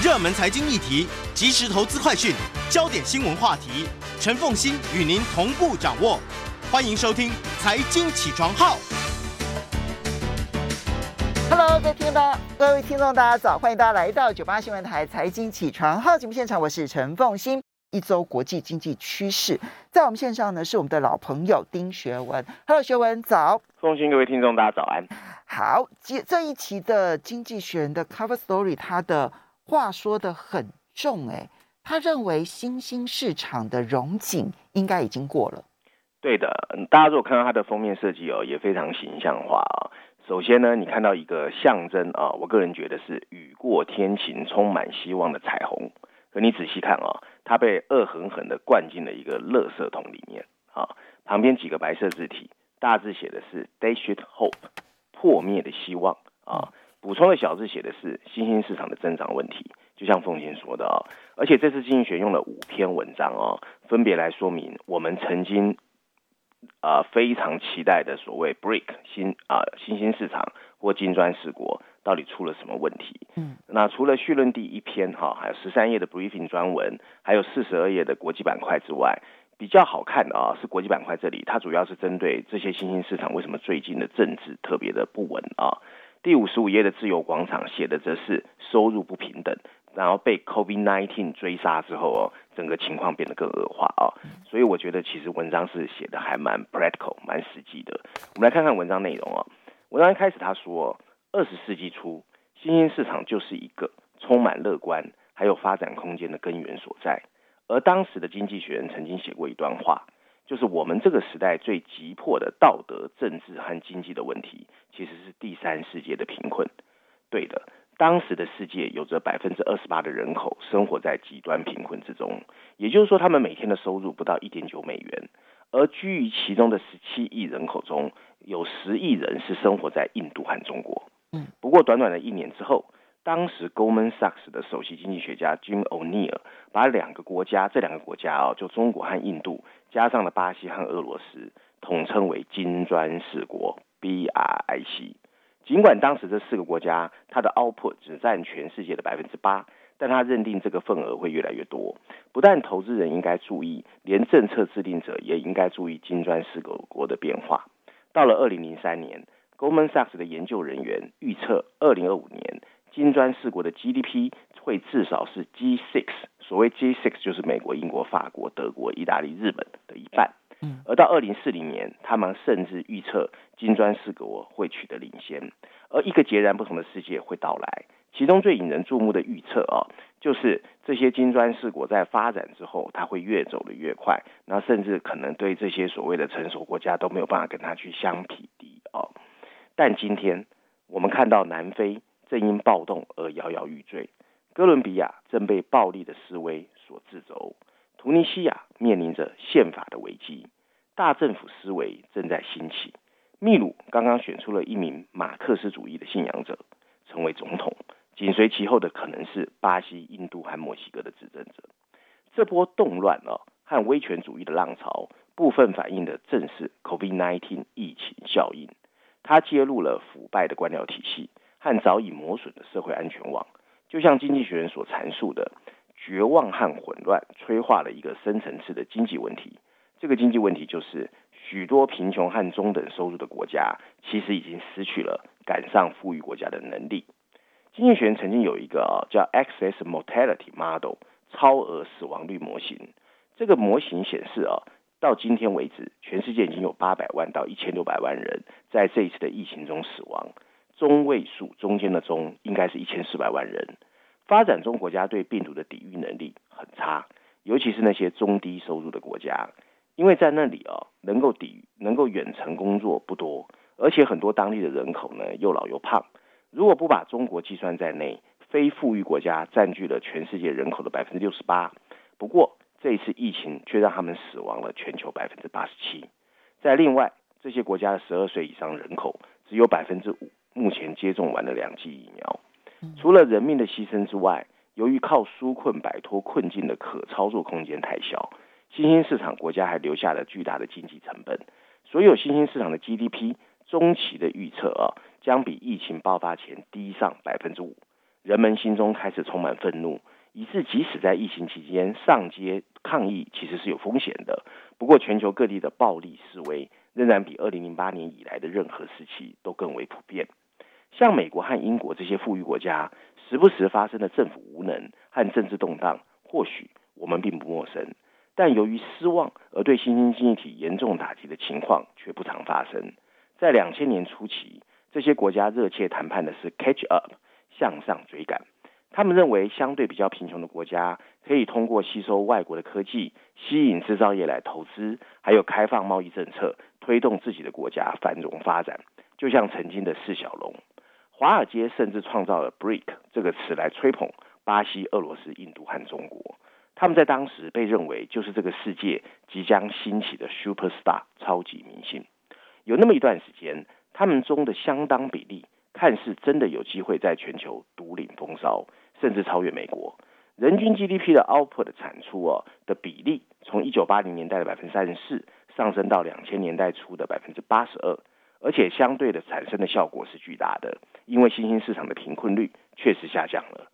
热门财经议题、即时投资快讯、焦点新闻话题，陈凤欣与您同步掌握。欢迎收听《财经起床号》。Hello，各位听众，各位听众，大家早！欢迎大家来到九八新闻台《财经起床号》节目现场，我是陈凤欣。一周国际经济趋势，在我们线上呢是我们的老朋友丁学文。Hello，学文早。凤馨，各位听众，大家早安。好，这这一期的《经济学人》的 Cover Story，它的话说得很重，哎，他认为新兴市场的融景应该已经过了。对的，大家如果看到它的封面设计哦，也非常形象化啊、哦。首先呢，你看到一个象征啊、哦，我个人觉得是雨过天晴、充满希望的彩虹。可你仔细看啊、哦。它被恶狠狠的灌进了一个垃圾桶里面啊！旁边几个白色字体，大致写的是 “dashed hope”，破灭的希望啊！补充的小字写的是新兴市场的增长问题。就像凤馨说的啊，而且这次经济学用了五篇文章啊，分别来说明我们曾经啊非常期待的所谓 “break” 新啊新兴市场”或金砖四国。到底出了什么问题？嗯，那除了序论第一篇哈，还有十三页的 briefing 专文，还有四十二页的国际板块之外，比较好看的啊是国际板块这里，它主要是针对这些新兴市场为什么最近的政治特别的不稳啊。第五十五页的自由广场写的则是收入不平等，然后被 COVID-19 追杀之后哦，整个情况变得更恶化哦。所以我觉得其实文章是写的还蛮 practical，蛮实际的。我们来看看文章内容哦。文章一开始他说。二十世纪初，新兴市场就是一个充满乐观还有发展空间的根源所在。而当时的《经济学人》曾经写过一段话，就是我们这个时代最急迫的道德、政治和经济的问题，其实是第三世界的贫困。对的，当时的世界有着百分之二十八的人口生活在极端贫困之中，也就是说，他们每天的收入不到一点九美元。而居于其中的十七亿人口中，有十亿人是生活在印度和中国。嗯，不过短短的一年之后，当时 Goldman Sachs 的首席经济学家 Jim O'Neill 把两个国家，这两个国家哦，就中国和印度，加上了巴西和俄罗斯，统称为金砖四国 BRIC。尽管当时这四个国家它的 output 只占全世界的百分之八，但他认定这个份额会越来越多。不但投资人应该注意，连政策制定者也应该注意金砖四个国的变化。到了二零零三年。Goldman Sachs 的研究人员预测，二零二五年金砖四国的 GDP 会至少是 G6，所谓 G6 就是美国、英国、法国、德国、意大利、日本的一半。而到二零四零年，他们甚至预测金砖四国会取得领先，而一个截然不同的世界会到来。其中最引人注目的预测啊，就是这些金砖四国在发展之后，它会越走得越快，那甚至可能对这些所谓的成熟国家都没有办法跟它去相匹敌啊。但今天我们看到南非正因暴动而摇摇欲坠，哥伦比亚正被暴力的示威所制肘，突尼西亚面临着宪法的危机，大政府思维正在兴起。秘鲁刚刚选出了一名马克思主义的信仰者成为总统，紧随其后的可能是巴西、印度和墨西哥的执政者。这波动乱啊和威权主义的浪潮，部分反映的正是 COVID-19 疫情效应。它揭露了腐败的官僚体系和早已磨损的社会安全网，就像经济学人所阐述的，绝望和混乱催化了一个深层次的经济问题。这个经济问题就是，许多贫穷和中等收入的国家其实已经失去了赶上富裕国家的能力。经济学人曾经有一个叫 Excess Mortality Model 超额死亡率模型，这个模型显示啊。到今天为止，全世界已经有八百万到一千六百万人在这一次的疫情中死亡，中位数中间的中应该是一千四百万人。发展中国家对病毒的抵御能力很差，尤其是那些中低收入的国家，因为在那里啊，能够抵能够远程工作不多，而且很多当地的人口呢又老又胖。如果不把中国计算在内，非富裕国家占据了全世界人口的百分之六十八。不过，这一次疫情却让他们死亡了全球百分之八十七。在另外这些国家的十二岁以上人口只有百分之五目前接种完了两剂疫苗。除了人命的牺牲之外，由于靠纾困摆脱困境的可操作空间太小，新兴市场国家还留下了巨大的经济成本。所有新兴市场的 GDP 中期的预测啊，将比疫情爆发前低上百分之五。人们心中开始充满愤怒，以致即使在疫情期间上街抗议，其实是有风险的。不过，全球各地的暴力示威仍然比二零零八年以来的任何时期都更为普遍。像美国和英国这些富裕国家，时不时发生的政府无能和政治动荡，或许我们并不陌生。但由于失望而对新兴经济体严重打击的情况却不常发生。在两千年初期，这些国家热切谈判的是 catch up，向上追赶。他们认为，相对比较贫穷的国家可以通过吸收外国的科技，吸引制造业来投资，还有开放贸易政策，推动自己的国家繁荣发展。就像曾经的四小龙，华尔街甚至创造了 BRIC 这个词来吹捧巴西、俄罗斯、印度和中国。他们在当时被认为就是这个世界即将兴起的 super star 超级明星。有那么一段时间，他们中的相当比例看似真的有机会在全球独领风骚，甚至超越美国。人均 GDP 的 output 的产出哦的比例，从一九八零年代的百分之三十四上升到两千年代初的百分之八十二，而且相对的产生的效果是巨大的，因为新兴市场的贫困率确实下降了，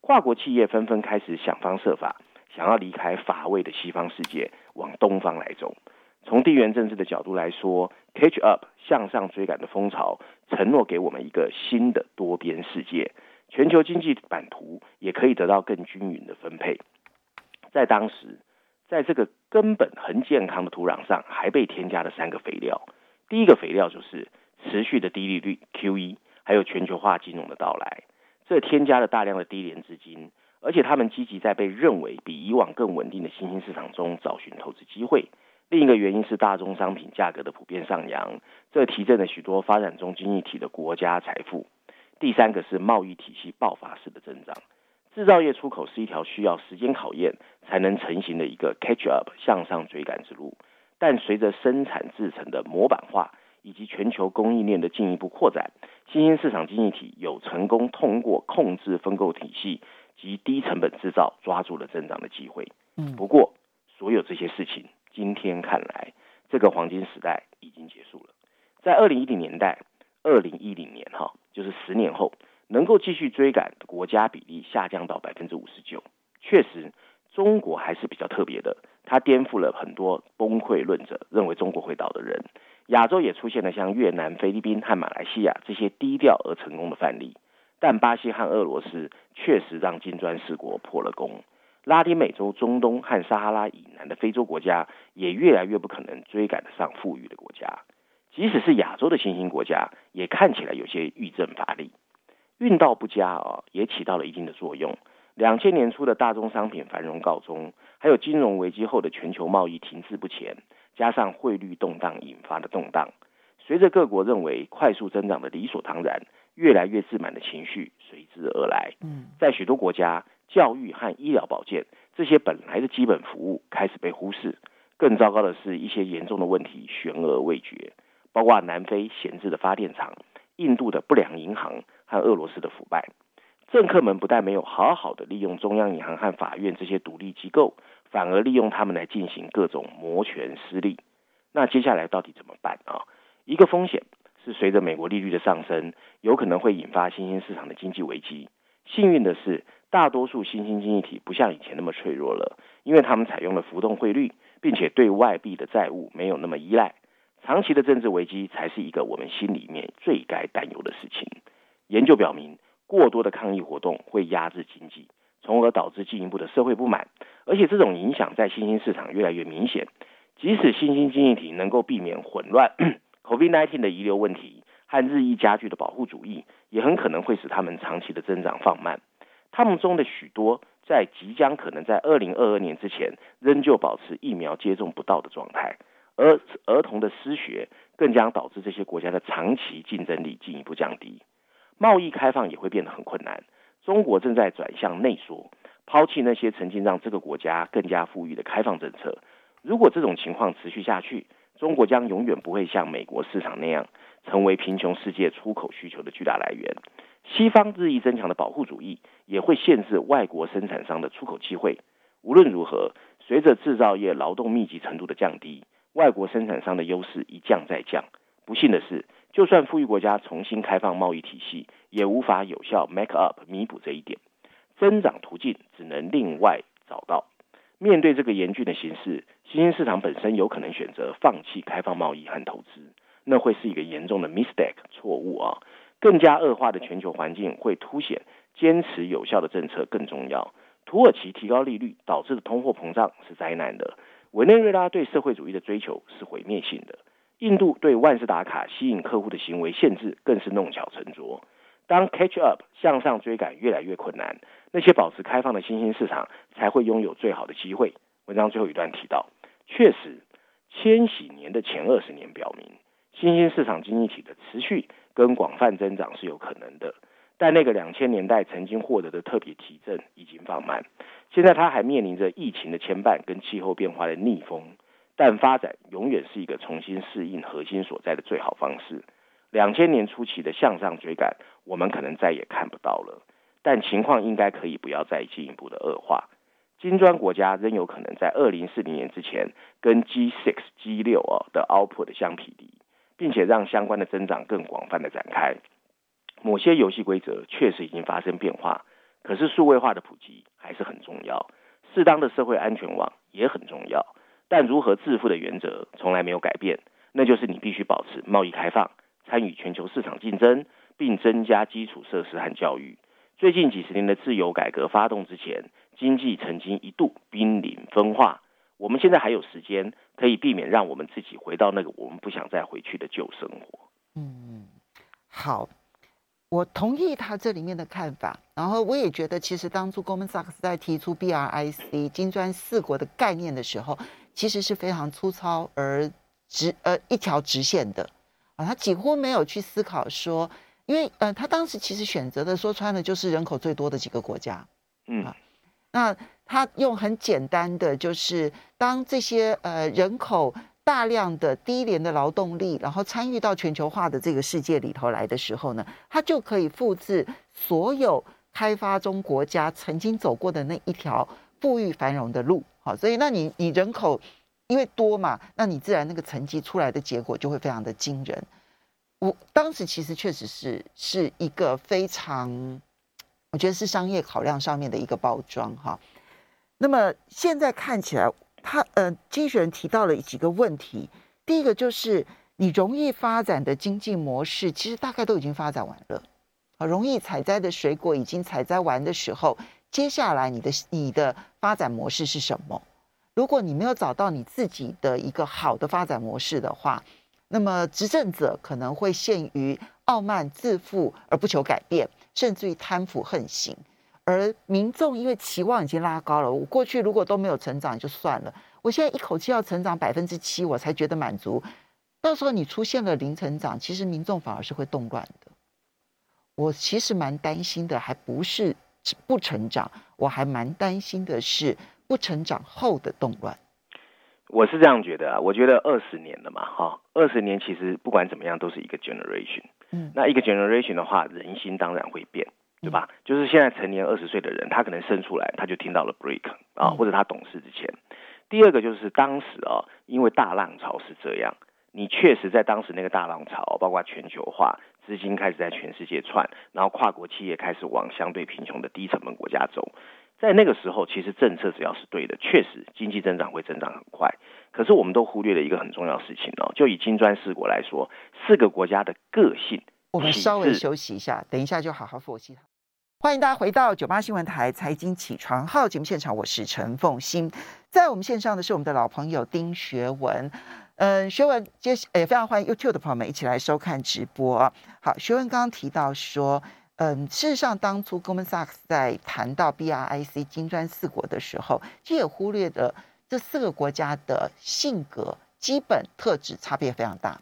跨国企业纷纷开始想方设法。想要离开乏味的西方世界，往东方来走。从地缘政治的角度来说，catch up 向上追赶的风潮，承诺给我们一个新的多边世界。全球经济版图也可以得到更均匀的分配。在当时，在这个根本很健康的土壤上，还被添加了三个肥料。第一个肥料就是持续的低利率 QE，还有全球化金融的到来，这添加了大量的低廉资金。而且他们积极在被认为比以往更稳定的新兴市场中找寻投资机会。另一个原因是大宗商品价格的普遍上扬，这提振了许多发展中经济体的国家财富。第三个是贸易体系爆发式的增长。制造业出口是一条需要时间考验才能成型的一个 catch up 向上追赶之路。但随着生产制成的模板化以及全球供应链的进一步扩展，新兴市场经济体有成功通过控制分购体系。及低成本制造抓住了增长的机会。嗯，不过所有这些事情，今天看来，这个黄金时代已经结束了。在二零一零年代，二零一零年哈，就是十年后，能够继续追赶的国家比例下降到百分之五十九。确实，中国还是比较特别的，它颠覆了很多崩溃论者认为中国会倒的人。亚洲也出现了像越南、菲律宾和马来西亚这些低调而成功的范例。但巴西和俄罗斯确实让金砖四国破了功，拉丁美洲、中东和撒哈拉以南的非洲国家也越来越不可能追赶得上富裕的国家，即使是亚洲的新兴国家，也看起来有些欲振乏力。运道不佳啊，也起到了一定的作用。两千年初的大宗商品繁荣告终，还有金融危机后的全球贸易停滞不前，加上汇率动荡引发的动荡，随着各国认为快速增长的理所当然。越来越自满的情绪随之而来。嗯，在许多国家，教育和医疗保健这些本来的基本服务开始被忽视。更糟糕的是，一些严重的问题悬而未决，包括南非闲置的发电厂、印度的不良银行和俄罗斯的腐败。政客们不但没有好好的利用中央银行和法院这些独立机构，反而利用他们来进行各种摩拳私利。那接下来到底怎么办啊？一个风险。是随着美国利率的上升，有可能会引发新兴市场的经济危机。幸运的是，大多数新兴经济体不像以前那么脆弱了，因为他们采用了浮动汇率，并且对外币的债务没有那么依赖。长期的政治危机才是一个我们心里面最该担忧的事情。研究表明，过多的抗议活动会压制经济，从而导致进一步的社会不满，而且这种影响在新兴市场越来越明显。即使新兴经济体能够避免混乱。COVID-19 的遗留问题和日益加剧的保护主义，也很可能会使他们长期的增长放慢。他们中的许多在即将可能在二零二二年之前，仍旧保持疫苗接种不到的状态，而儿童的失学更将导致这些国家的长期竞争力进一步降低。贸易开放也会变得很困难。中国正在转向内缩，抛弃那些曾经让这个国家更加富裕的开放政策。如果这种情况持续下去，中国将永远不会像美国市场那样成为贫穷世界出口需求的巨大来源。西方日益增强的保护主义也会限制外国生产商的出口机会。无论如何，随着制造业劳动密集程度的降低，外国生产商的优势一降再降。不幸的是，就算富裕国家重新开放贸易体系，也无法有效 make up 弥补这一点。增长途径只能另外找到。面对这个严峻的形势，新兴市场本身有可能选择放弃开放贸易和投资，那会是一个严重的 mistake 错误啊！更加恶化的全球环境会凸显坚持有效的政策更重要。土耳其提高利率导致的通货膨胀是灾难的，委内瑞拉对社会主义的追求是毁灭性的，印度对万事达卡吸引客户的行为限制更是弄巧成拙。当 catch up 向上追赶越来越困难，那些保持开放的新兴市场才会拥有最好的机会。文章最后一段提到，确实，千禧年的前二十年表明，新兴市场经济体的持续跟广泛增长是有可能的。但那个两千年代曾经获得的特别提振已经放慢，现在它还面临着疫情的牵绊跟气候变化的逆风。但发展永远是一个重新适应核心所在的最好方式。两千年初期的向上追赶，我们可能再也看不到了。但情况应该可以不要再进一步的恶化。金砖国家仍有可能在二零四零年之前跟 G six G 六啊的 output 相匹敌，并且让相关的增长更广泛的展开。某些游戏规则确实已经发生变化，可是数位化的普及还是很重要，适当的社会安全网也很重要。但如何致富的原则从来没有改变，那就是你必须保持贸易开放，参与全球市场竞争，并增加基础设施和教育。最近几十年的自由改革发动之前，经济曾经一度濒临分化。我们现在还有时间，可以避免让我们自己回到那个我们不想再回去的旧生活。嗯，好。我同意他这里面的看法，然后我也觉得，其实当初 Goldman Sachs 在提出 BRIC 金砖四国的概念的时候，其实是非常粗糙而直呃一条直线的啊，他几乎没有去思考说，因为呃他当时其实选择的说穿了就是人口最多的几个国家，嗯啊，那他用很简单的就是当这些呃人口。大量的低廉的劳动力，然后参与到全球化的这个世界里头来的时候呢，它就可以复制所有开发中国家曾经走过的那一条富裕繁荣的路。好，所以那你你人口因为多嘛，那你自然那个成绩出来的结果就会非常的惊人。我当时其实确实是是一个非常，我觉得是商业考量上面的一个包装哈。那么现在看起来。他呃，经济学人提到了几个问题。第一个就是你容易发展的经济模式，其实大概都已经发展完了。啊，容易采摘的水果已经采摘完的时候，接下来你的你的发展模式是什么？如果你没有找到你自己的一个好的发展模式的话，那么执政者可能会陷于傲慢自负而不求改变，甚至于贪腐横行。而民众因为期望已经拉高了，我过去如果都没有成长就算了，我现在一口气要成长百分之七，我才觉得满足。到时候你出现了零成长，其实民众反而是会动乱的。我其实蛮担心的，还不是不成长，我还蛮担心的是不成长后的动乱。我是这样觉得啊，我觉得二十年了嘛，哈，二十年其实不管怎么样都是一个 generation，嗯，那一个 generation 的话，人心当然会变。对吧？就是现在成年二十岁的人，他可能生出来他就听到了 break 啊，或者他懂事之前。第二个就是当时啊，因为大浪潮是这样，你确实在当时那个大浪潮，包括全球化，资金开始在全世界窜，然后跨国企业开始往相对贫穷的低成本国家走。在那个时候，其实政策只要是对的，确实经济增长会增长很快。可是我们都忽略了一个很重要的事情哦，就以金砖四国来说，四个国家的个性。我们稍微休息一下，等一下就好好分析它。欢迎大家回到九八新闻台财经起床号节目现场，我是陈凤欣。在我们线上的是我们的老朋友丁学文，嗯，学文接也非常欢迎 YouTube 的朋友们一起来收看直播。好，学文刚刚提到说，嗯，事实上当初 Goldman Sachs 在谈到 BRIC 金砖四国的时候，其实也忽略了这四个国家的性格基本特质差别非常大。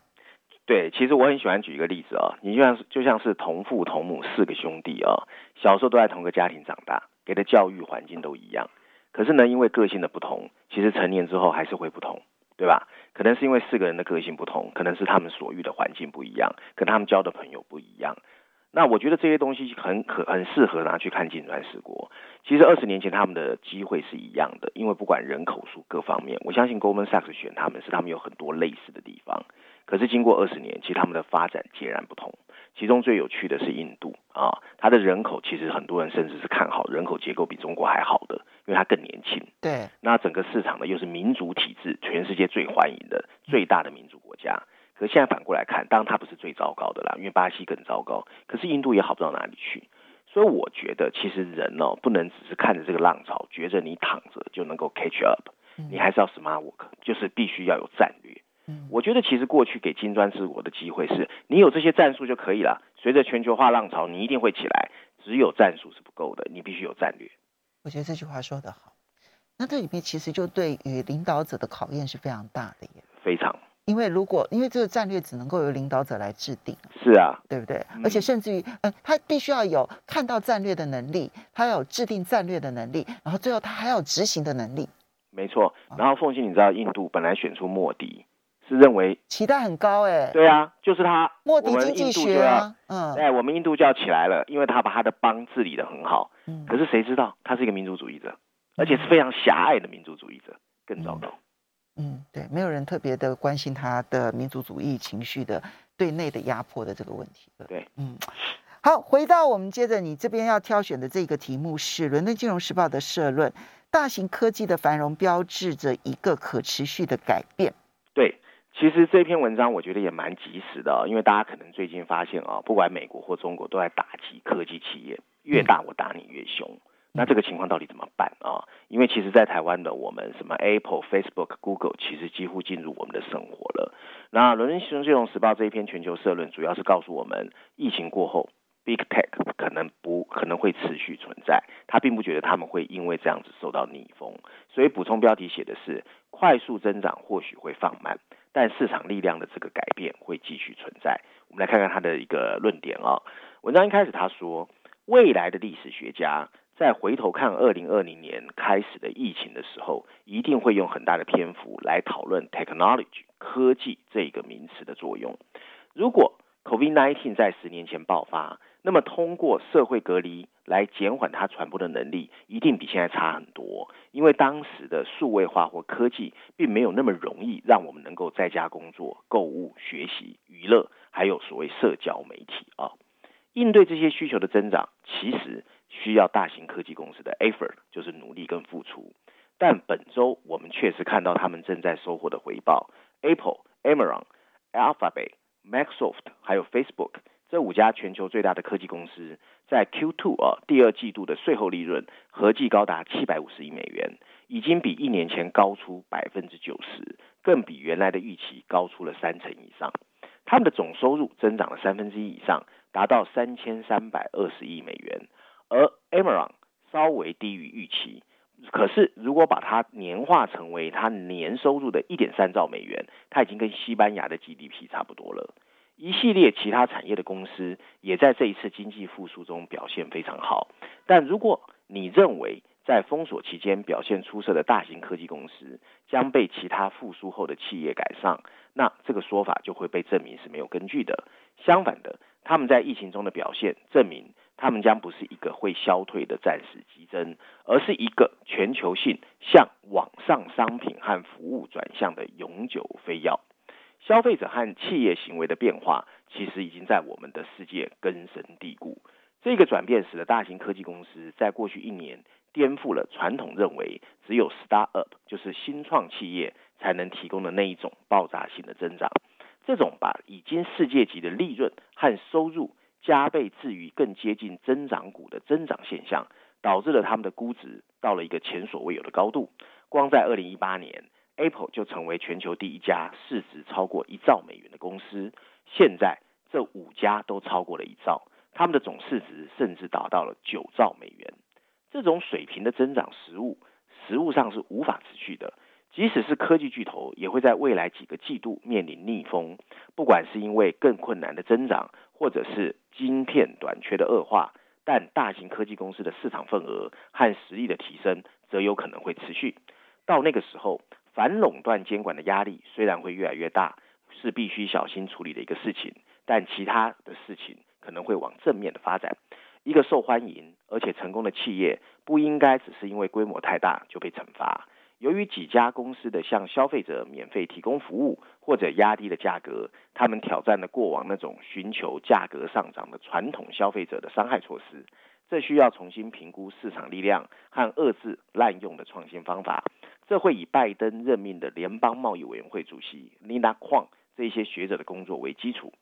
对，其实我很喜欢举一个例子啊、哦，你就像就像是同父同母四个兄弟啊、哦，小时候都在同个家庭长大，给的教育环境都一样，可是呢，因为个性的不同，其实成年之后还是会不同，对吧？可能是因为四个人的个性不同，可能是他们所遇的环境不一样，可能他们交的朋友不一样。那我觉得这些东西很可很适合拿去看金砖四国。其实二十年前他们的机会是一样的，因为不管人口数各方面，我相信 Goldman Sachs 选他们是他们有很多类似的地方。可是经过二十年，其实他们的发展截然不同。其中最有趣的是印度啊，它的人口其实很多人甚至是看好，人口结构比中国还好的，因为它更年轻。对，那整个市场呢又是民主体制，全世界最欢迎的最大的民主国家。可是现在反过来看，当然它不是最糟糕的啦，因为巴西更糟糕，可是印度也好不到哪里去。所以我觉得，其实人哦，不能只是看着这个浪潮，觉着你躺着就能够 catch up，你还是要 smart work，就是必须要有战略。我觉得其实过去给金砖治国的机会是，你有这些战术就可以了。随着全球化浪潮，你一定会起来。只有战术是不够的，你必须有战略。我觉得这句话说得好。那这里面其实就对于领导者的考验是非常大的耶。非常。因为如果因为这个战略只能够由领导者来制定。是啊，对不对？而且甚至于，嗯，他必须要有看到战略的能力，他要有制定战略的能力，然后最后他还要有执行的能力。没错。然后凤馨，你知道印度本来选出莫迪。是认为期待很高哎，对啊，就是他。莫迪经济学啊，嗯，哎，我们印度就要起来了，因为他把他的邦治理的很好。嗯，可是谁知道他是一个民族主义者，而且是非常狭隘的民族主义者，更糟糕。嗯，对，没有人特别的关心他的民族主义情绪的对内的压迫的这个问题。对，嗯，好，回到我们接着你这边要挑选的这个题目是《伦敦金融时报》的社论：大型科技的繁荣标志着一个可持续的改变。对。其实这篇文章我觉得也蛮及时的，因为大家可能最近发现啊，不管美国或中国都在打击科技企业，越大我打你越凶。那这个情况到底怎么办啊？因为其实，在台湾的我们，什么 Apple、Facebook、Google，其实几乎进入我们的生活了。那《伦敦金融时报》这一篇全球社论，主要是告诉我们，疫情过后，Big Tech 可能不可能会持续存在，他并不觉得他们会因为这样子受到逆风，所以补充标题写的是，快速增长或许会放慢。但市场力量的这个改变会继续存在。我们来看看他的一个论点啊。文章一开始他说，未来的历史学家在回头看二零二零年开始的疫情的时候，一定会用很大的篇幅来讨论 technology 科技这个名词的作用。如果 COVID-19 在十年前爆发，那么通过社会隔离来减缓它传播的能力，一定比现在差很多。因为当时的数位化或科技，并没有那么容易让我们能够在家工作、购物、学习、娱乐，还有所谓社交媒体啊。应对这些需求的增长，其实需要大型科技公司的 effort，就是努力跟付出。但本周我们确实看到他们正在收获的回报：Apple、Amazon、Alphabet、Microsoft，还有 Facebook。这五家全球最大的科技公司在 Q2 啊第二季度的税后利润合计高达七百五十亿美元，已经比一年前高出百分之九十，更比原来的预期高出了三成以上。他们的总收入增长了三分之一以上，达到三千三百二十亿美元，而 Amazon 稍微低于预期。可是如果把它年化成为它年收入的一点三兆美元，它已经跟西班牙的 GDP 差不多了。一系列其他产业的公司也在这一次经济复苏中表现非常好，但如果你认为在封锁期间表现出色的大型科技公司将被其他复苏后的企业赶上，那这个说法就会被证明是没有根据的。相反的，他们在疫情中的表现证明，他们将不是一个会消退的暂时激增，而是一个全球性向网上商品和服务转向的永久飞跃。消费者和企业行为的变化，其实已经在我们的世界根深蒂固。这个转变使得大型科技公司在过去一年颠覆了传统认为只有 startup 就是新创企业才能提供的那一种爆炸性的增长。这种把已经世界级的利润和收入加倍置于更接近增长股的增长现象，导致了他们的估值到了一个前所未有的高度。光在二零一八年。Apple 就成为全球第一家市值超过一兆美元的公司，现在这五家都超过了一兆，他们的总市值甚至达到了九兆美元。这种水平的增长实物，实物上是无法持续的。即使是科技巨头，也会在未来几个季度面临逆风，不管是因为更困难的增长，或者是晶片短缺的恶化。但大型科技公司的市场份额和实力的提升，则有可能会持续。到那个时候。反垄断监管的压力虽然会越来越大，是必须小心处理的一个事情，但其他的事情可能会往正面的发展。一个受欢迎而且成功的企业，不应该只是因为规模太大就被惩罚，由于几家公司的向消费者免费提供服务或者压低的价格，他们挑战了过往那种寻求价格上涨的传统消费者的伤害措施。这需要重新评估市场力量和遏制滥用的创新方法。这会以拜登任命的联邦贸易委员会主席 Lina Kwan 这些学者的工作为基础。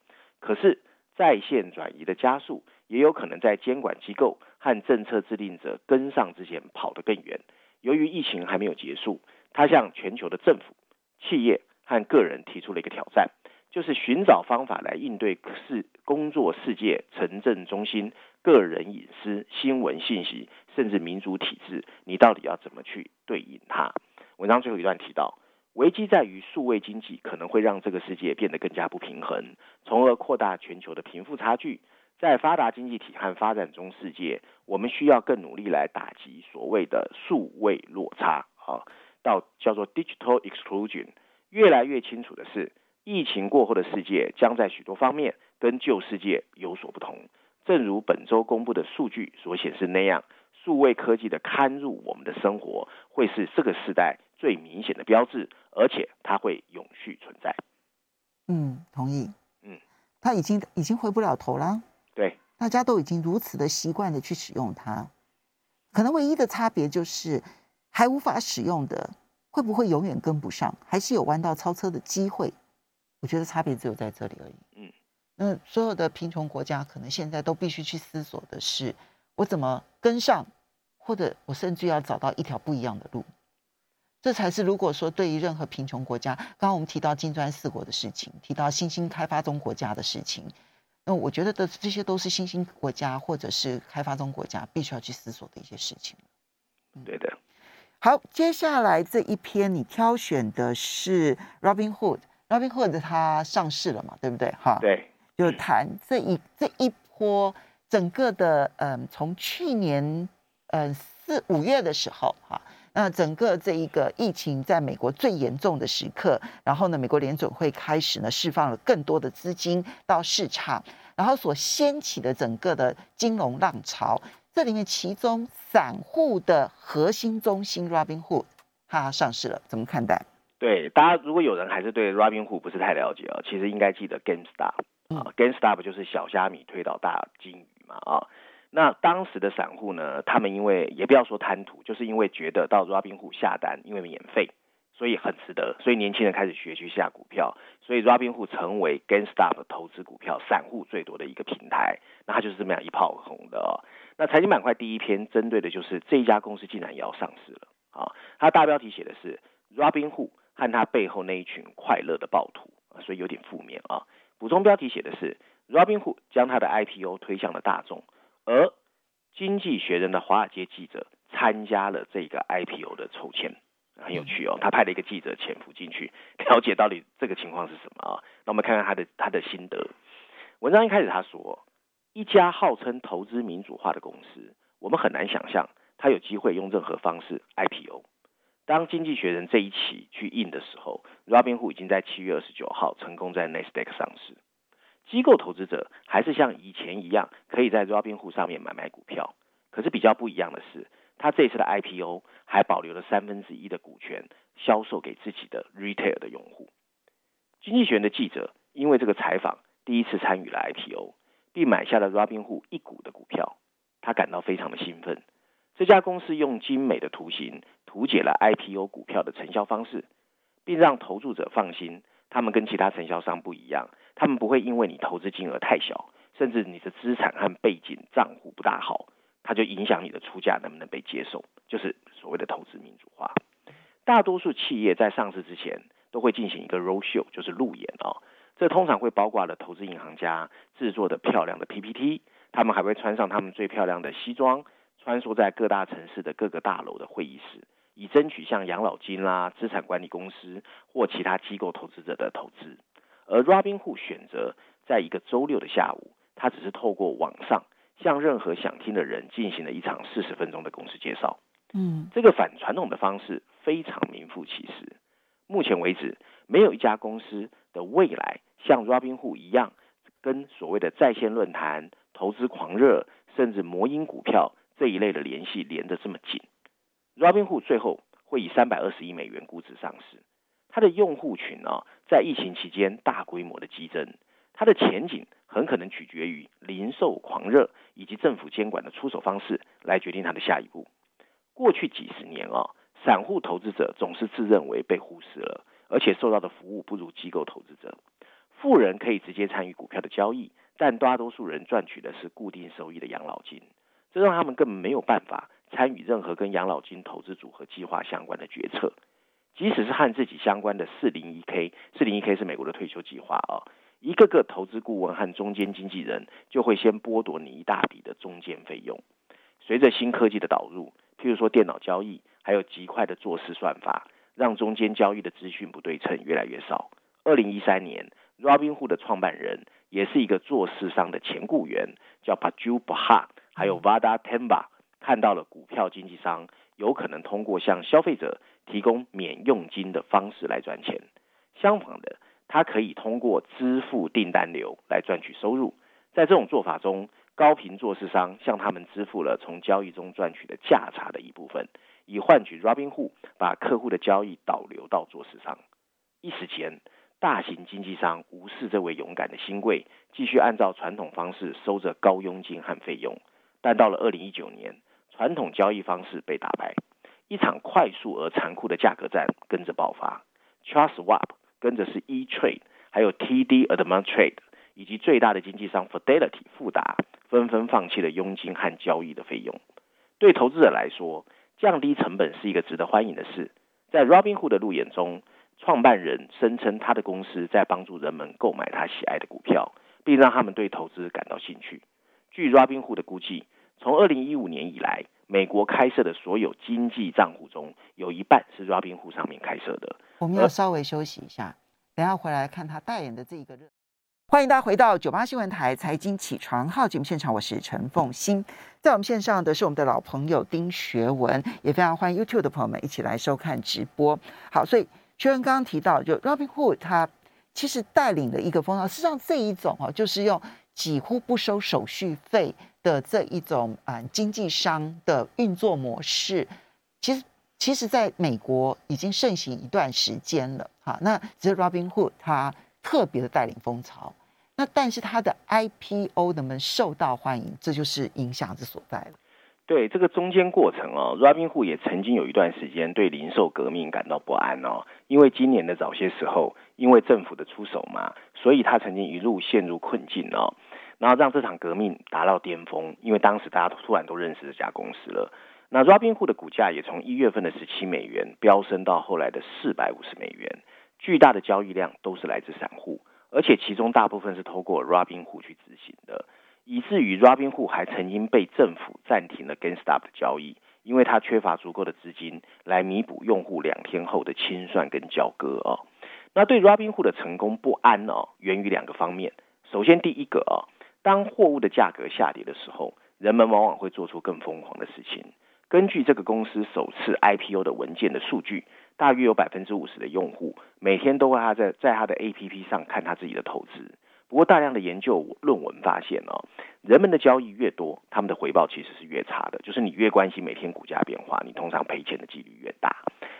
可是，在线转移的加速，也有可能在监管机构和政策制定者跟上之前跑得更远。由于疫情还没有结束，他向全球的政府、企业和个人提出了一个挑战，就是寻找方法来应对世工作世界、城镇中心、个人隐私、新闻信息，甚至民主体制，你到底要怎么去对应它？文章最后一段提到，危机在于数位经济可能会让这个世界变得更加不平衡，从而扩大全球的贫富差距。在发达经济体和发展中世界，我们需要更努力来打击所谓的数位落差啊，到叫做 digital exclusion。越来越清楚的是，疫情过后的世界将在许多方面跟旧世界有所不同。正如本周公布的数据所显示那样，数位科技的嵌入我们的生活，会是这个时代最明显的标志，而且它会永续存在。嗯，同意。嗯，它已经已经回不了头了。对，大家都已经如此的习惯的去使用它，可能唯一的差别就是还无法使用的会不会永远跟不上，还是有弯道超车的机会？我觉得差别只有在这里而已。嗯，那所有的贫穷国家可能现在都必须去思索的是，我怎么跟上，或者我甚至要找到一条不一样的路，这才是如果说对于任何贫穷国家，刚刚我们提到金砖四国的事情，提到新兴开发中国家的事情。那我觉得的这些都是新兴国家或者是开发中国家必须要去思索的一些事情。对的。好，接下来这一篇你挑选的是 Robinhood，Robinhood 它上市了嘛？对不对？哈，对。就谈这一这一波整个的，嗯，从去年嗯四五月的时候哈。那整个这一个疫情在美国最严重的时刻，然后呢，美国联准会开始呢释放了更多的资金到市场，然后所掀起的整个的金融浪潮，这里面其中散户的核心中心 Robinhood 它上市了，怎么看待？对，大家如果有人还是对 Robinhood 不是太了解啊，其实应该记得 GameStop 啊，GameStop 就是小虾米推倒大鲸鱼嘛啊。那当时的散户呢，他们因为也不要说贪图，就是因为觉得到 Robinhood 下单，因为免费，所以很值得，所以年轻人开始学去下股票，所以 Robinhood 成为 GameStop 投资股票散户最多的一个平台。那它就是这么样一炮红的哦。那财经板块第一篇针对的就是这一家公司竟然也要上市了啊！它大标题写的是 Robinhood 和他背后那一群快乐的暴徒，所以有点负面啊。补充标题写的是 Robinhood 将他的 IPO 推向了大众。而《经济学人》的华尔街记者参加了这个 IPO 的抽签，很有趣哦。他派了一个记者潜伏进去，了解到底这个情况是什么啊？那我们看看他的他的心得。文章一开始他说，一家号称投资民主化的公司，我们很难想象他有机会用任何方式 IPO。当《经济学人》这一期去印的时候，Robinhood 已经在七月二十九号成功在 Nasdaq 上市。机构投资者还是像以前一样，可以在 Robinhood 上面买卖股票。可是比较不一样的是，他这次的 IPO 还保留了三分之一的股权，销售给自己的 retail 的用户。经济学人的记者因为这个采访，第一次参与了 IPO，并买下了 Robinhood 一股的股票。他感到非常的兴奋。这家公司用精美的图形图解了 IPO 股票的承销方式，并让投注者放心，他们跟其他承销商不一样。他们不会因为你投资金额太小，甚至你的资产和背景账户不大好，它就影响你的出价能不能被接受，就是所谓的投资民主化。大多数企业在上市之前都会进行一个 roadshow，就是路演、哦，这通常会包括了投资银行家制作的漂亮的 PPT，他们还会穿上他们最漂亮的西装，穿梭在各大城市的各个大楼的会议室，以争取像养老金啦、资产管理公司或其他机构投资者的投资。而 Robinhood 选择在一个周六的下午，他只是透过网上向任何想听的人进行了一场四十分钟的公司介绍。嗯，这个反传统的方式非常名副其实。目前为止，没有一家公司的未来像 Robinhood 一样，跟所谓的在线论坛、投资狂热，甚至魔音股票这一类的联系连得这么紧。Robinhood 最后。会以三百二十亿美元估值上市。它的用户群呢、在疫情期间大规模的激增，它的前景很可能取决于零售狂热以及政府监管的出手方式来决定它的下一步。过去几十年啊、散户投资者总是自认为被忽视了，而且受到的服务不如机构投资者。富人可以直接参与股票的交易，但大多数人赚取的是固定收益的养老金，这让他们根本没有办法参与任何跟养老金投资组合计划相关的决策。即使是和自己相关的四零一 K，四零一 K 是美国的退休计划啊，一个个投资顾问和中间经纪人就会先剥夺你一大笔的中间费用。随着新科技的导入，譬如说电脑交易，还有极快的做市算法，让中间交易的资讯不对称越来越少。二零一三年，Robinhood 的创办人也是一个做市商的前雇员，叫 p a j u b a h a 还有 Vada Temba，看到了股票经纪商有可能通过向消费者提供免佣金的方式来赚钱。相反的，他可以通过支付订单流来赚取收入。在这种做法中，高频做市商向他们支付了从交易中赚取的价差的一部分，以换取 Robinhood 把客户的交易导流到做市商。一时间，大型经纪商无视这位勇敢的新贵，继续按照传统方式收着高佣金和费用。但到了二零一九年，传统交易方式被打败，一场快速而残酷的价格战跟着爆发。Charles Schwab 跟着是 E-Trade，还有 TD Ameritrade。以及最大的经纪商 Fidelity 富达纷纷放弃了佣金和交易的费用。对投资者来说，降低成本是一个值得欢迎的事。在 Robinhood 的路演中，创办人声称他的公司在帮助人们购买他喜爱的股票，并让他们对投资感到兴趣。据 Robinhood 的估计，从二零一五年以来，美国开设的所有经济账户中有一半是 Robinhood 上面开设的。我们要稍微休息一下，等下回来看他代言的这一个热。欢迎大家回到九八新闻台财经起床号节目现场，我是陈凤欣。在我们线上的是我们的老朋友丁学文，也非常欢迎 YouTube 的朋友们一起来收看直播。好，所以学文刚刚提到，就 Robinhood 他其实带领的一个风潮，实际上这一种哦，就是用几乎不收手续费的这一种啊经纪商的运作模式，其实其实在美国已经盛行一段时间了。好，那只是 Robinhood 他特别的带领风潮。那但是它的 IPO 能不能受到欢迎，这就是影响之所在了。对这个中间过程哦，Robinhood 也曾经有一段时间对零售革命感到不安哦，因为今年的早些时候，因为政府的出手嘛，所以他曾经一路陷入困境哦，然后让这场革命达到巅峰，因为当时大家突然都认识这家公司了。那 Robinhood 的股价也从一月份的十七美元飙升到后来的四百五十美元，巨大的交易量都是来自散户。而且其中大部分是透过 Robinhood 去执行的，以至于 Robinhood 还曾经被政府暂停了 GameStop 的交易，因为它缺乏足够的资金来弥补用户两天后的清算跟交割哦。那对 Robinhood 的成功不安哦，源于两个方面。首先，第一个哦，当货物的价格下跌的时候，人们往往会做出更疯狂的事情。根据这个公司首次 IPO 的文件的数据。大约有百分之五十的用户每天都会他在在他的 APP 上看他自己的投资。不过大量的研究论文发现哦，人们的交易越多，他们的回报其实是越差的。就是你越关心每天股价变化，你通常赔钱的几率越大。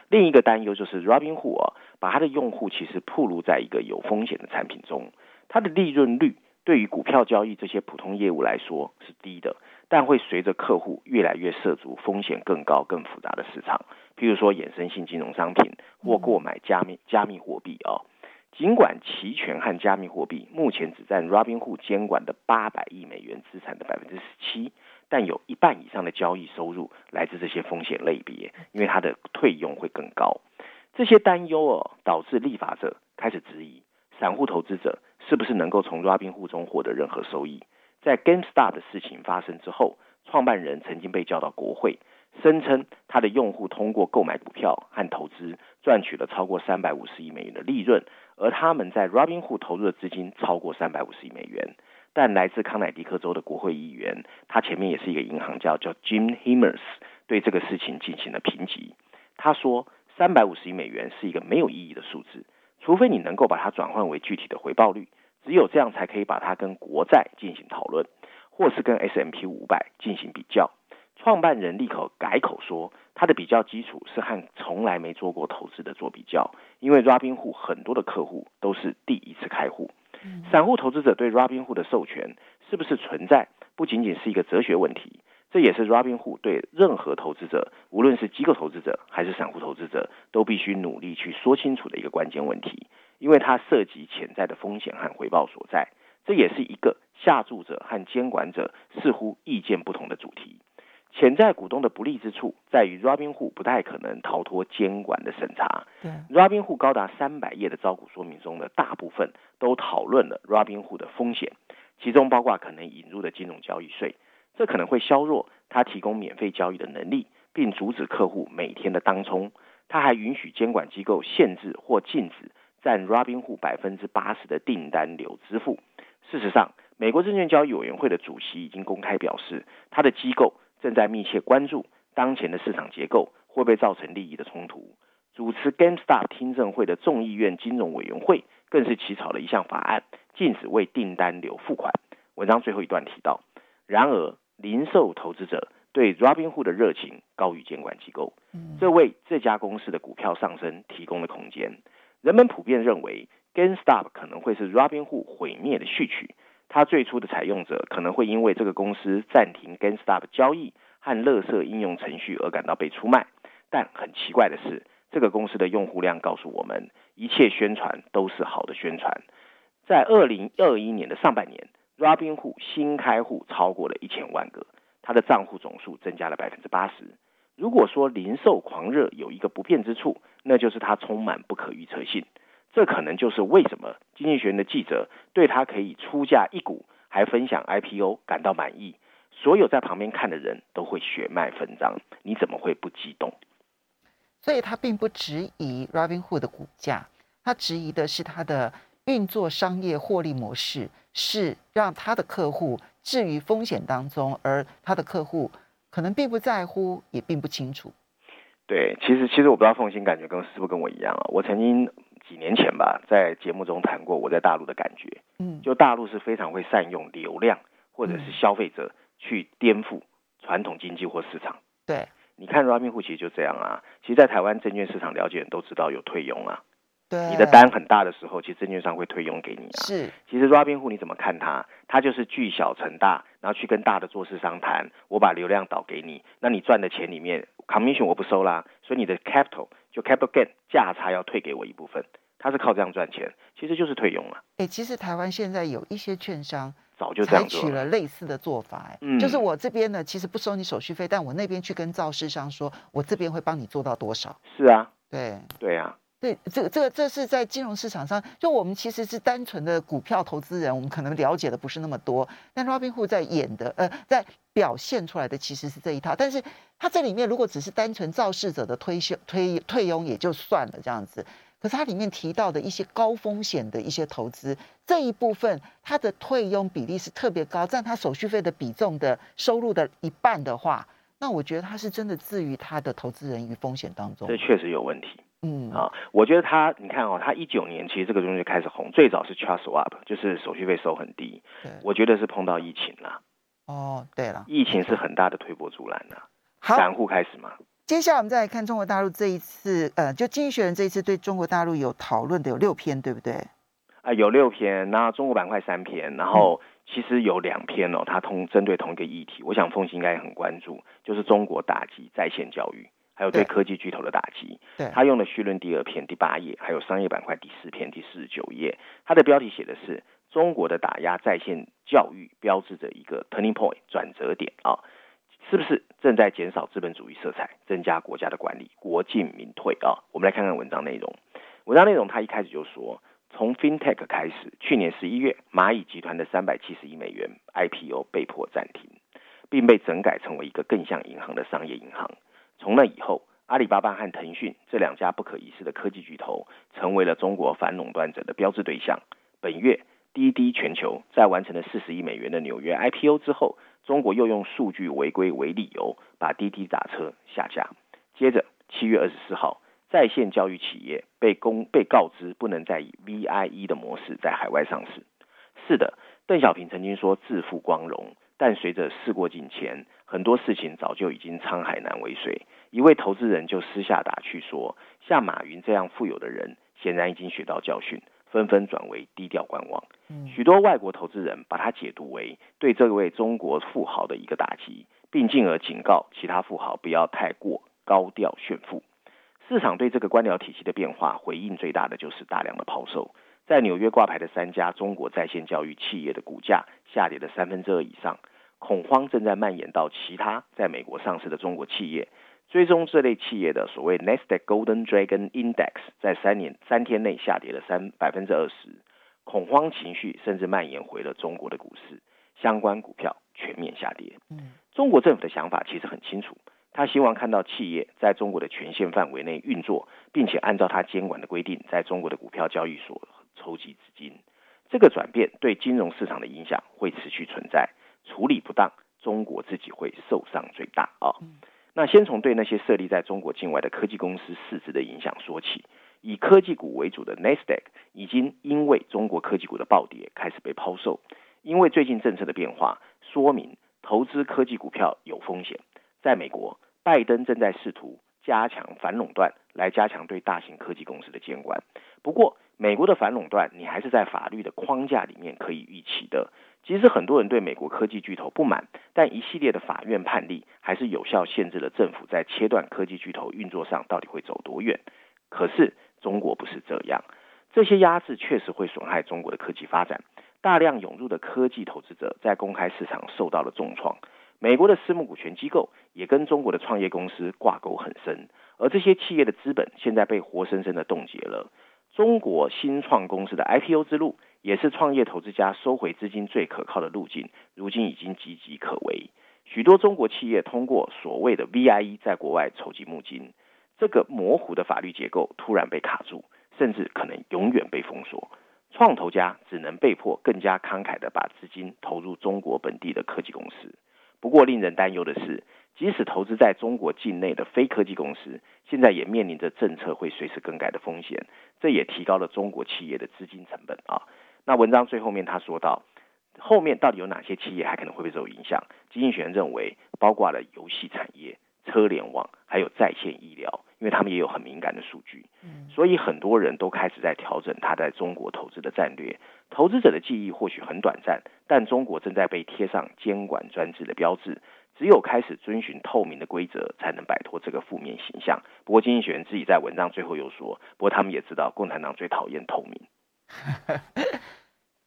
另一个担忧就是 Robinhood 哦，把他的用户其实暴露在一个有风险的产品中，它的利润率对于股票交易这些普通业务来说是低的。但会随着客户越来越涉足风险更高、更复杂的市场，譬如说衍生性金融商品或购买加密加密货币哦。尽管期权和加密货币目前只占 Robinhood 监管的八百亿美元资产的百分之十七，但有一半以上的交易收入来自这些风险类别，因为它的退佣会更高。这些担忧哦，导致立法者开始质疑散户投资者是不是能够从 Robinhood 中获得任何收益。在 GameStop 的事情发生之后，创办人曾经被叫到国会，声称他的用户通过购买股票和投资赚取了超过三百五十亿美元的利润，而他们在 Robinhood 投入的资金超过三百五十亿美元。但来自康乃狄克州的国会议员，他前面也是一个银行家，叫 Jim Himers，对这个事情进行了评级。他说，三百五十亿美元是一个没有意义的数字，除非你能够把它转换为具体的回报率。只有这样才可以把它跟国债进行讨论，或是跟 S M P 五百进行比较。创办人立刻改口说，他的比较基础是和从来没做过投资的做比较，因为 Robinhood 很多的客户都是第一次开户。散户投资者对 Robinhood 的授权是不是存在，不仅仅是一个哲学问题，这也是 Robinhood 对任何投资者，无论是机构投资者还是散户投资者，都必须努力去说清楚的一个关键问题，因为它涉及潜在的风险和回报所在。这也是一个下注者和监管者似乎意见不同的主题。潜在股东的不利之处在于，Robinhood 不太可能逃脱监管的审查。对，Robinhood 高达三百页的招股说明中的大部分都讨论了 Robinhood 的风险，其中包括可能引入的金融交易税，这可能会削弱他提供免费交易的能力，并阻止客户每天的当冲。他还允许监管机构限制或禁止占 Robinhood 百分之八十的订单流支付。事实上，美国证券交易委员会的主席已经公开表示，他的机构。正在密切关注当前的市场结构会不会造成利益的冲突。主持 GameStop 听证会的众议院金融委员会更是起草了一项法案，禁止为订单流付款。文章最后一段提到，然而零售投资者对 Robinhood 的热情高于监管机构，这为这家公司的股票上升提供了空间。人们普遍认为 GameStop 可能会是 Robinhood 毁灭的序曲。它最初的采用者可能会因为这个公司暂停 GameStop 交易和垃圾应用程序而感到被出卖，但很奇怪的是，这个公司的用户量告诉我们，一切宣传都是好的宣传。在二零二一年的上半年，Robinhood 新开户超过了一千万个，他的账户总数增加了百分之八十。如果说零售狂热有一个不变之处，那就是它充满不可预测性。这可能就是为什么《经济学院》的记者对他可以出价一股还分享 IPO 感到满意。所有在旁边看的人都会血脉喷张，你怎么会不激动？所以他并不质疑 Robinhood 的股价，他质疑的是他的运作商业获利模式，是让他的客户置于风险当中，而他的客户可能并不在乎，也并不清楚。对，其实其实我不知道凤欣感觉跟是不是跟我一样啊？我曾经。几年前吧，在节目中谈过我在大陆的感觉。嗯，就大陆是非常会善用流量或者是消费者去颠覆传统经济或市场。对，你看 Robinhood 其实就这样啊。其实，在台湾证券市场了解人都知道有退佣啊。对，你的单很大的时候，其实证券商会退佣给你啊。是，其实 Robinhood 你怎么看它？它就是聚小成大，然后去跟大的做市商谈，我把流量导给你，那你赚的钱里面 commission 我不收啦，所以你的 capital 就 capital gain 价差要退给我一部分。他是靠这样赚钱，其实就是退佣了。哎、欸，其实台湾现在有一些券商早就采取了类似的做法，哎，嗯，就是我这边呢，其实不收你手续费，但我那边去跟造市商说，我这边会帮你做到多少？是啊，对，对啊。对，这个这个这是在金融市场上，就我们其实是单纯的股票投资人，我们可能了解的不是那么多。但 Robinhood 在演的，呃，在表现出来的其实是这一套。但是它这里面如果只是单纯肇事者的推休推退佣也就算了这样子，可是它里面提到的一些高风险的一些投资这一部分，它的退佣比例是特别高，占它手续费的比重的收入的一半的话，那我觉得它是真的置于他的投资人于风险当中。这确实有问题。嗯啊，我觉得他，你看哦，他一九年其实这个东西就开始红，最早是 Trust Swap，就是手续费收很低。对，我觉得是碰到疫情了。哦，对了，疫情是很大的推波助澜的。好，散户开始嘛。接下来我们再来看中国大陆这一次，呃，就经济学人这一次对中国大陆有讨论的有六篇，对不对？啊、呃，有六篇，然后中国板块三篇，然后其实有两篇哦，它同针对同一个议题，我想凤馨应该也很关注，就是中国打击在线教育。还有对科技巨头的打击，对，他用了绪论第二篇第八页，还有商业板块第四篇第四十九页。他的标题写的是中国的打压在线教育，标志着一个 turning point 转折点啊，是不是正在减少资本主义色彩，增加国家的管理，国进民退啊？我们来看看文章内容。文章内容他一开始就说，从 FinTech 开始，去年十一月，蚂蚁集团的三百七十亿美元 IPO 被迫暂停，并被整改成为一个更像银行的商业银行。从那以后，阿里巴巴和腾讯这两家不可一世的科技巨头，成为了中国反垄断者的标志对象。本月，滴滴全球在完成了四十亿美元的纽约 IPO 之后，中国又用数据违规为理由，把滴滴打车下架。接着，七月二十四号，在线教育企业被公被告知不能再以 VIE 的模式在海外上市。是的，邓小平曾经说自负光荣，但随着事过境迁，很多事情早就已经沧海难为水。一位投资人就私下打趣说：“像马云这样富有的人，显然已经学到教训，纷纷转为低调观望。”许多外国投资人把它解读为对这位中国富豪的一个打击，并进而警告其他富豪不要太过高调炫富。市场对这个官僚体系的变化回应最大的就是大量的抛售。在纽约挂牌的三家中国在线教育企业的股价下跌了三分之二以上，恐慌正在蔓延到其他在美国上市的中国企业。追踪这类企业的所谓 Nasdaq Golden Dragon Index 在三年三天内下跌了三百分之二十，恐慌情绪甚至蔓延回了中国的股市，相关股票全面下跌。中国政府的想法其实很清楚。他希望看到企业在中国的权限范围内运作，并且按照他监管的规定，在中国的股票交易所筹集资金。这个转变对金融市场的影响会持续存在，处理不当，中国自己会受伤最大啊。那先从对那些设立在中国境外的科技公司市值的影响说起。以科技股为主的 Nasdaq 已经因为中国科技股的暴跌开始被抛售，因为最近政策的变化，说明投资科技股票有风险。在美国，拜登正在试图加强反垄断，来加强对大型科技公司的监管。不过，美国的反垄断，你还是在法律的框架里面可以预期的。即使很多人对美国科技巨头不满，但一系列的法院判例还是有效限制了政府在切断科技巨头运作上到底会走多远。可是，中国不是这样，这些压制确实会损害中国的科技发展。大量涌入的科技投资者在公开市场受到了重创。美国的私募股权机构也跟中国的创业公司挂钩很深，而这些企业的资本现在被活生生的冻结了。中国新创公司的 IPO 之路，也是创业投资家收回资金最可靠的路径，如今已经岌岌可危。许多中国企业通过所谓的 VIE 在国外筹集募金，这个模糊的法律结构突然被卡住，甚至可能永远被封锁。创投家只能被迫更加慷慨地把资金投入中国本地的科技公司。不过，令人担忧的是，即使投资在中国境内的非科技公司，现在也面临着政策会随时更改的风险，这也提高了中国企业的资金成本啊。那文章最后面他说到，后面到底有哪些企业还可能会被受影响？经济学人认为，包括了游戏产业、车联网，还有在线医疗。因为他们也有很敏感的数据，所以很多人都开始在调整他在中国投资的战略。投资者的记忆或许很短暂，但中国正在被贴上监管专制的标志。只有开始遵循透明的规则，才能摆脱这个负面形象。不过，经济学人自己在文章最后又说，不过他们也知道共产党最讨厌透明。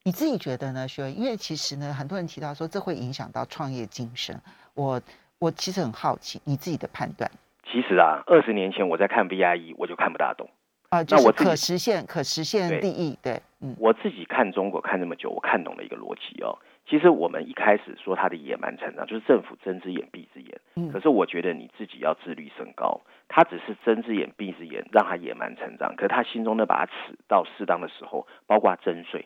你自己觉得呢，学？因为其实呢，很多人提到说这会影响到创业精神。我我其实很好奇你自己的判断。其实啊，二十年前我在看 VIE，我就看不大懂啊。就是可实现、可实现利益。对，嗯，我自己看中国看这么久，我看懂了一个逻辑哦。其实我们一开始说它的野蛮成长，就是政府睁只眼闭只眼。嗯。可是我觉得你自己要自律升高，他只是睁只眼闭只眼，让他野蛮成长。可是他心中那把尺到适当的时候，包括征税。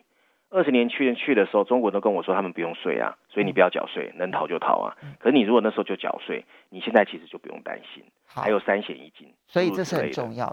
二十年去去的时候，中国人都跟我说他们不用税啊，所以你不要缴税，能逃就逃啊。可是你如果那时候就缴税，你现在其实就不用担心，还有三险一金，所以这是很重要。